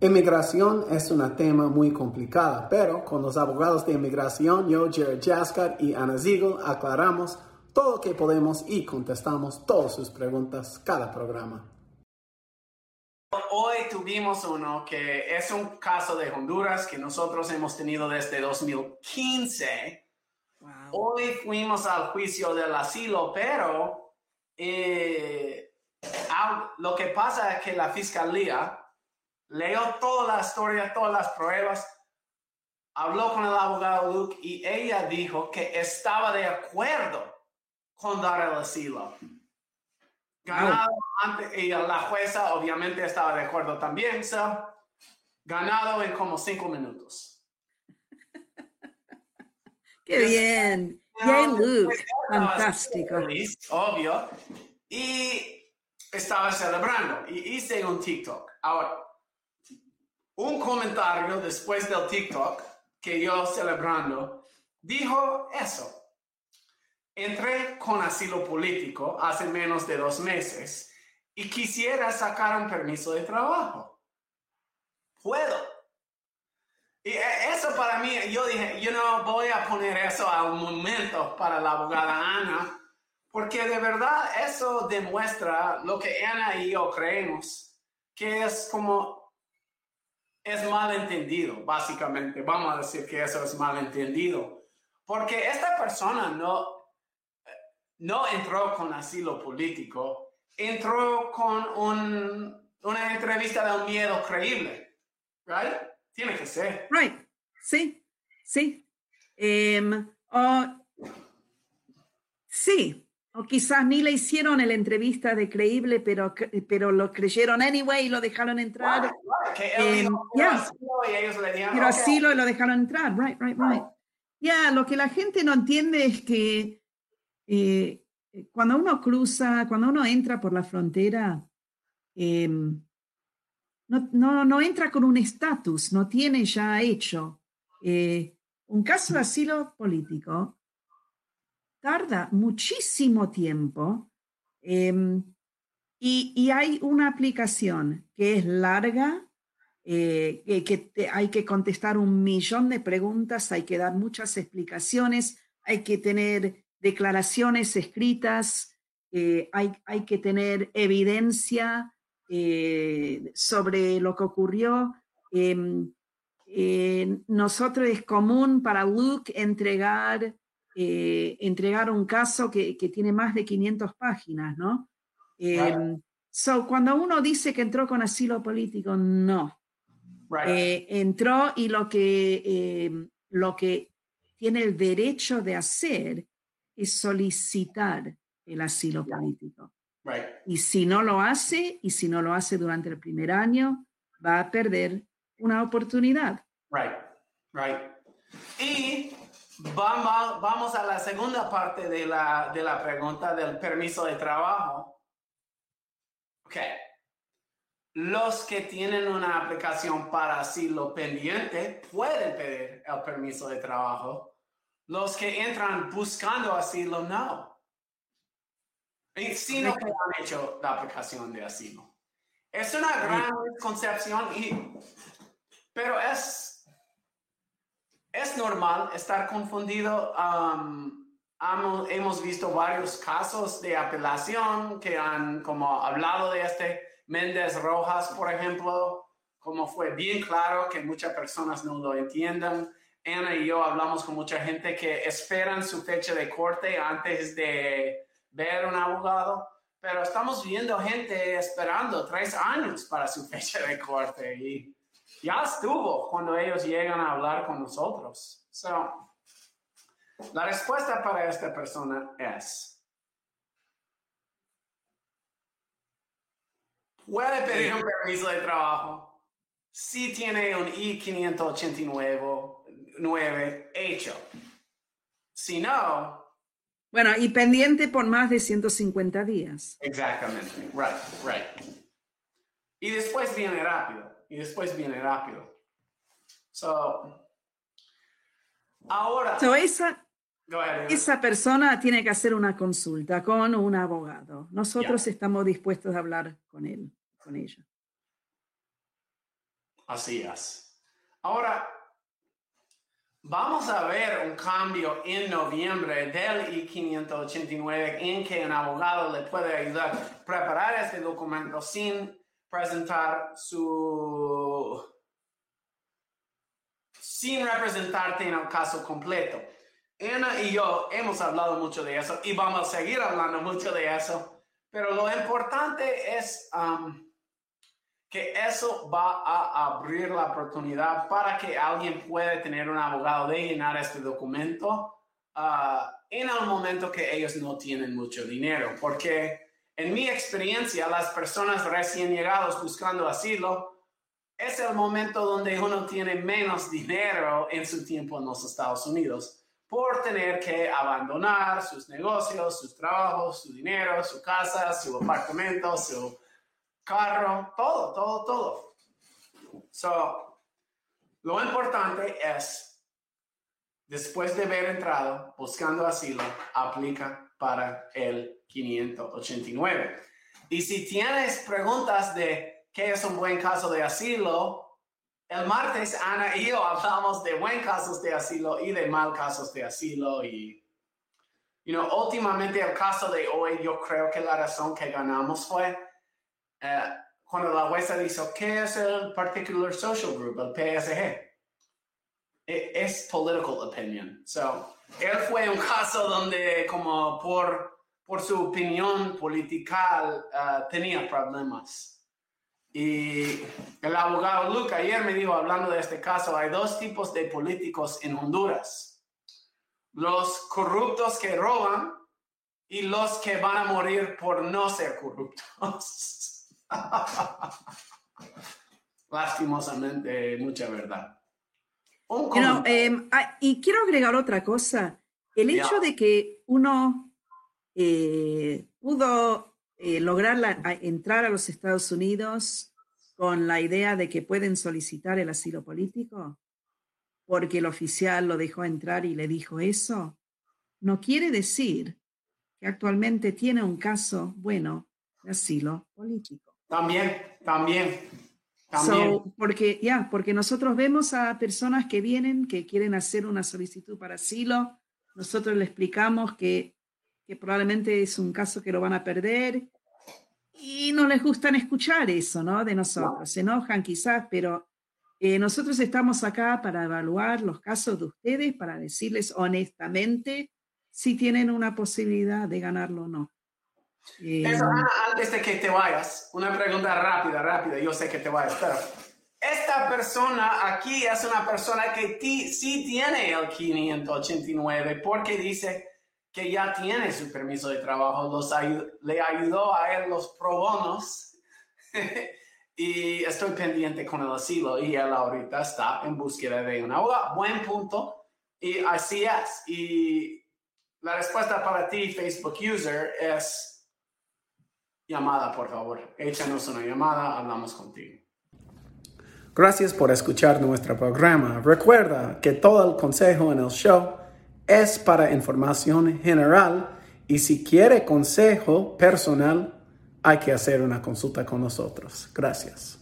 Inmigración es un tema muy complicado, pero con los abogados de inmigración, yo, Jared Jaskar y Ana Ziegel, aclaramos todo lo que podemos y contestamos todas sus preguntas cada programa. Hoy tuvimos uno que es un caso de Honduras que nosotros hemos tenido desde 2015. Hoy fuimos al juicio del asilo, pero eh, lo que pasa es que la fiscalía leyó toda la historia, todas las pruebas, habló con el abogado Luke y ella dijo que estaba de acuerdo con dar el asilo. Ganado y la jueza obviamente estaba de acuerdo también, so, ganado en como cinco minutos. Qué bien. Yay, Luke. Fantástico. obvio. Y estaba celebrando y hice un TikTok. Ahora, un comentario después del TikTok que yo celebrando dijo eso. Entré con asilo político hace menos de dos meses y quisiera sacar un permiso de trabajo. Puedo. Y e, eso para mí, yo dije, yo no voy a poner eso a un momento para la abogada Ana, porque de verdad eso demuestra lo que Ana y yo creemos, que es como es malentendido, básicamente. Vamos a decir que eso es malentendido. Porque esta persona no, no entró con asilo político, entró con un, una entrevista de un miedo creíble. Right? Tiene que ser. Right. Sí, sí. Um, sí, o quizás ni le hicieron la entrevista de creíble, pero, pero lo creyeron anyway y lo dejaron entrar. Em, pero así lo, lo dejaron entrar, right, right, right. Ya, lo que la gente no entiende es que eh, cuando uno cruza, cuando uno entra por la frontera, em, no, no, no, entra con un estatus, no tiene ya hecho. Eh, un caso de asilo político tarda muchísimo tiempo em, y, hay una aplicación que es larga, eh, que, hay que contestar un millón de preguntas, hay que dar muchas explicaciones, hay que tener declaraciones escritas, eh, hay, hay, que tener evidencia eh, sobre lo que ocurrió. Em, nosotros es común para Luke entregar eh, entregar un caso que, tiene más de 500 páginas, ¿no? Em, so, cuando uno dice que entró con asilo político, no. Eh, entró y lo que, em, lo que tiene el derecho de hacer es solicitar el asilo político. Y si no lo hace, y si no lo hace durante el primer año, va a perder una oportunidad. Right, right. Y Vamos, vamos a la segunda parte de la, de la pregunta del permiso de trabajo. Ok. Los que tienen una aplicación para asilo pendiente pueden pedir el permiso de trabajo. Los que entran buscando asilo, no. Y si no han hecho la aplicación de asilo. Es una gran concepción, y, pero es es normal estar confundido. hemos visto varios casos de apelación que han como hablado de este Méndez Rojas, por ejemplo, como fue bien claro que muchas personas no lo entiendan. Ana y yo hablamos con mucha gente que esperan su fecha de corte antes de ver un abogado, pero estamos viendo gente esperando tres años para su fecha de corte y ya estuvo cuando ellos llegan a hablar con nosotros. So, la respuesta para esta persona es, puede pedir un permiso de trabajo si tiene un I-589 hecho. Si no... Bueno, y pendiente por más de 150 días. Exactamente, right, right. Y después viene rápido y después viene rápido. So, ahora. esa, esa persona tiene que hacer una consulta con un abogado. Nosotros estamos dispuestos a hablar con él, con ella. Así es. Ahora, vamos a ver un cambio en noviembre del I-589 en que un abogado le puede ayudar a preparar este documento sin presentar su... sin representarte en el caso completo. Ana y yo hemos hablado mucho de eso y vamos a seguir hablando mucho de eso, pero lo importante es um, que eso va a abrir la oportunidad para que alguien pueda tener un abogado de llenar este documento uh, en el momento que ellos no tienen mucho dinero, porque en mi experiencia, las personas recién llegados buscando asilo, es el momento donde uno tiene menos dinero en su tiempo en los Estados Unidos por tener que abandonar sus negocios, sus trabajos, su dinero, su casa, su apartamento, su carro, todo, todo, todo. So, lo importante es, después de haber entrado buscando asilo, aplica para el 589. Y si tienes preguntas de qué es un buen caso de asilo, el martes Ana y yo hablamos de buen casos de asilo y de mal casos de asilo y you know, últimamente el caso de hoy yo creo que la razón que ganamos fue eh, cuando la jueza dijo ¿qué es el Particular Social Group, el PSG? E, es political opinion. So, él fue un caso donde como por, por su opinión política uh, tenía problemas. Y el abogado Luca ayer me dijo, hablando de este caso, hay dos tipos de políticos en Honduras. Los corruptos que roban y los que van a morir por no ser corruptos. Lastimosamente, mucha verdad. Em, ah, y quiero agregar otra cosa. El hecho de que uno eh, pudo eh, lograr entrar a los Estados Unidos con la idea de que pueden solicitar el asilo político porque el oficial lo dejó entrar y le dijo eso, no quiere decir que actualmente tiene un caso bueno de asilo político. También, también. también. porque ya, porque nosotros vemos a personas que vienen, que quieren hacer una solicitud para asilo, nosotros le explicamos que que probablemente es un caso que lo van a perder y no les gustan escuchar eso, ¿no? De nosotros. Se enojan quizás, pero eh, nosotros estamos acá para evaluar los casos de ustedes, para decirles honestamente si tienen una posibilidad de ganarlo o no. Eh, antes de que te vayas, una pregunta rápida, rápida. Yo sé que te vayas, pero esta persona aquí es una persona que sí tiene el 589 porque dice que ya tiene su permiso de trabajo, los le ayudó a él los pro bonos y estoy pendiente con el asilo y él ahorita está en búsqueda de una abogado. Buen punto y así es. Y la respuesta para ti, Facebook user, es llamada, por favor. Échanos una llamada, hablamos contigo. Gracias por escuchar nuestro programa. Recuerda que todo el consejo en el show es para información general y si quiere consejo personal, hay que hacer una consulta con nosotros. Gracias.